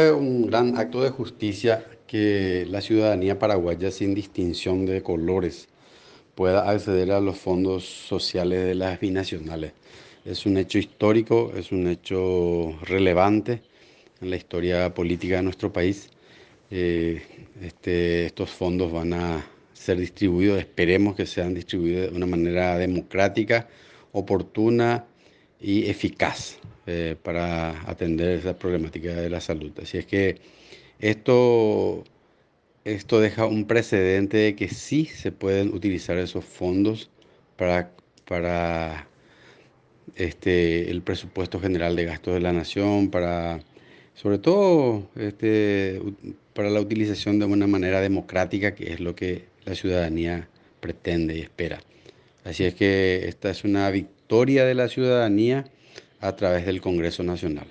Es un gran acto de justicia que la ciudadanía paraguaya sin distinción de colores pueda acceder a los fondos sociales de las binacionales. Es un hecho histórico, es un hecho relevante en la historia política de nuestro país. Eh, este, estos fondos van a ser distribuidos, esperemos que sean distribuidos de una manera democrática, oportuna y eficaz eh, para atender esa problemática de la salud. Así es que esto, esto deja un precedente de que sí se pueden utilizar esos fondos para, para este, el presupuesto general de gastos de la nación, para sobre todo este, para la utilización de una manera democrática, que es lo que la ciudadanía pretende y espera. Así es que esta es una victoria de la ciudadanía a través del Congreso Nacional.